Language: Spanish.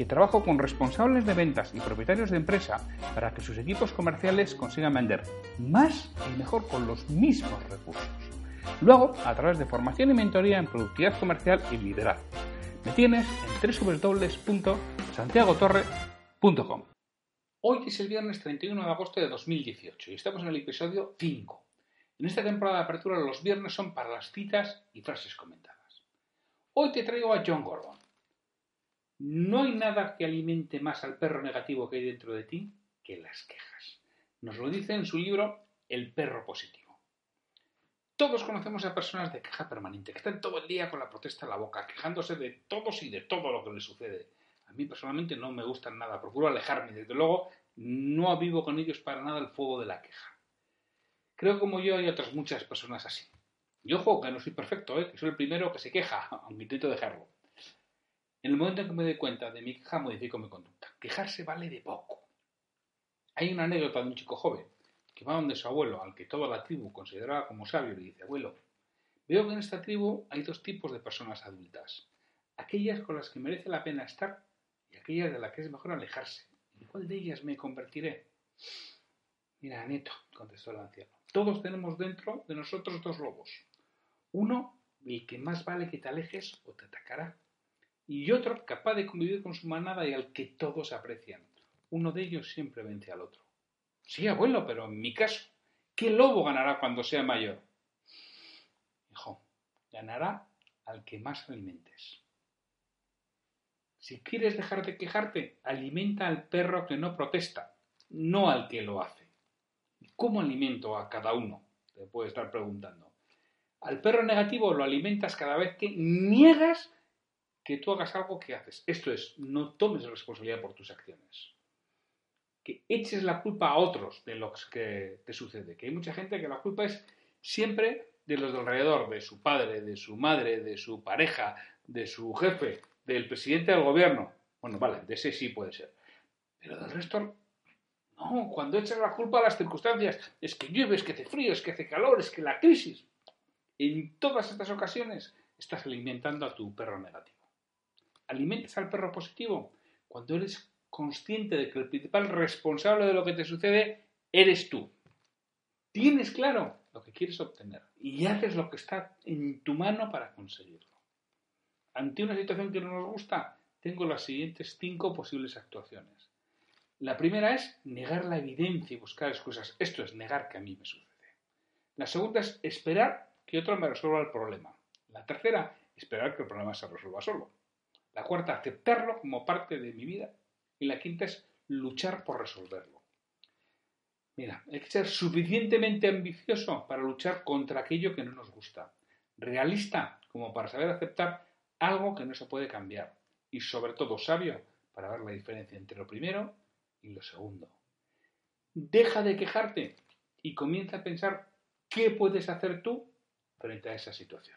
que trabajo con responsables de ventas y propietarios de empresa para que sus equipos comerciales consigan vender más y mejor con los mismos recursos. Luego, a través de formación y mentoría en productividad comercial y liderazgo. Me tienes en www.santiagotorre.com. Hoy es el viernes 31 de agosto de 2018 y estamos en el episodio 5. En esta temporada de apertura los viernes son para las citas y frases comentadas. Hoy te traigo a John Gordon no hay nada que alimente más al perro negativo que hay dentro de ti que las quejas. Nos lo dice en su libro El perro positivo. Todos conocemos a personas de queja permanente, que están todo el día con la protesta en la boca, quejándose de todos y de todo lo que les sucede. A mí personalmente no me gustan nada, procuro alejarme, desde luego no vivo con ellos para nada el fuego de la queja. Creo como yo hay otras muchas personas así. Y ojo, que no soy perfecto, ¿eh? que soy el primero que se queja, aunque intento dejarlo. En el momento en que me doy cuenta de mi queja, modifico mi conducta. Quejarse vale de poco. Hay una anécdota de un chico joven que va donde su abuelo, al que toda la tribu consideraba como sabio, le dice, abuelo, veo que en esta tribu hay dos tipos de personas adultas. Aquellas con las que merece la pena estar y aquellas de las que es mejor alejarse. ¿En cuál de ellas me convertiré? Mira, Neto, contestó el anciano, todos tenemos dentro de nosotros dos lobos. Uno, el que más vale que te alejes o te atacará y otro capaz de convivir con su manada y al que todos aprecian. Uno de ellos siempre vence al otro. Sí, abuelo, pero en mi caso, ¿qué lobo ganará cuando sea mayor? Hijo, ganará al que más alimentes. Si quieres dejar de quejarte, alimenta al perro que no protesta, no al que lo hace. ¿Cómo alimento a cada uno? Te puede estar preguntando. Al perro negativo lo alimentas cada vez que niegas que tú hagas algo que haces. Esto es, no tomes responsabilidad por tus acciones. Que eches la culpa a otros de lo que te sucede. Que hay mucha gente que la culpa es siempre de los de alrededor, de su padre, de su madre, de su pareja, de su jefe, del presidente del gobierno. Bueno, vale, de ese sí puede ser. Pero del resto, no. Cuando echas la culpa a las circunstancias, es que llueve, es que hace frío, es que hace calor, es que la crisis. En todas estas ocasiones estás alimentando a tu perro negativo alimentas al perro positivo cuando eres consciente de que el principal responsable de lo que te sucede eres tú. Tienes claro lo que quieres obtener y haces lo que está en tu mano para conseguirlo. Ante una situación que no nos gusta, tengo las siguientes cinco posibles actuaciones. La primera es negar la evidencia y buscar excusas. Esto es negar que a mí me sucede. La segunda es esperar que otro me resuelva el problema. La tercera, esperar que el problema se resuelva solo. La cuarta, aceptarlo como parte de mi vida. Y la quinta es luchar por resolverlo. Mira, hay que ser suficientemente ambicioso para luchar contra aquello que no nos gusta. Realista como para saber aceptar algo que no se puede cambiar. Y sobre todo sabio para ver la diferencia entre lo primero y lo segundo. Deja de quejarte y comienza a pensar qué puedes hacer tú frente a esa situación.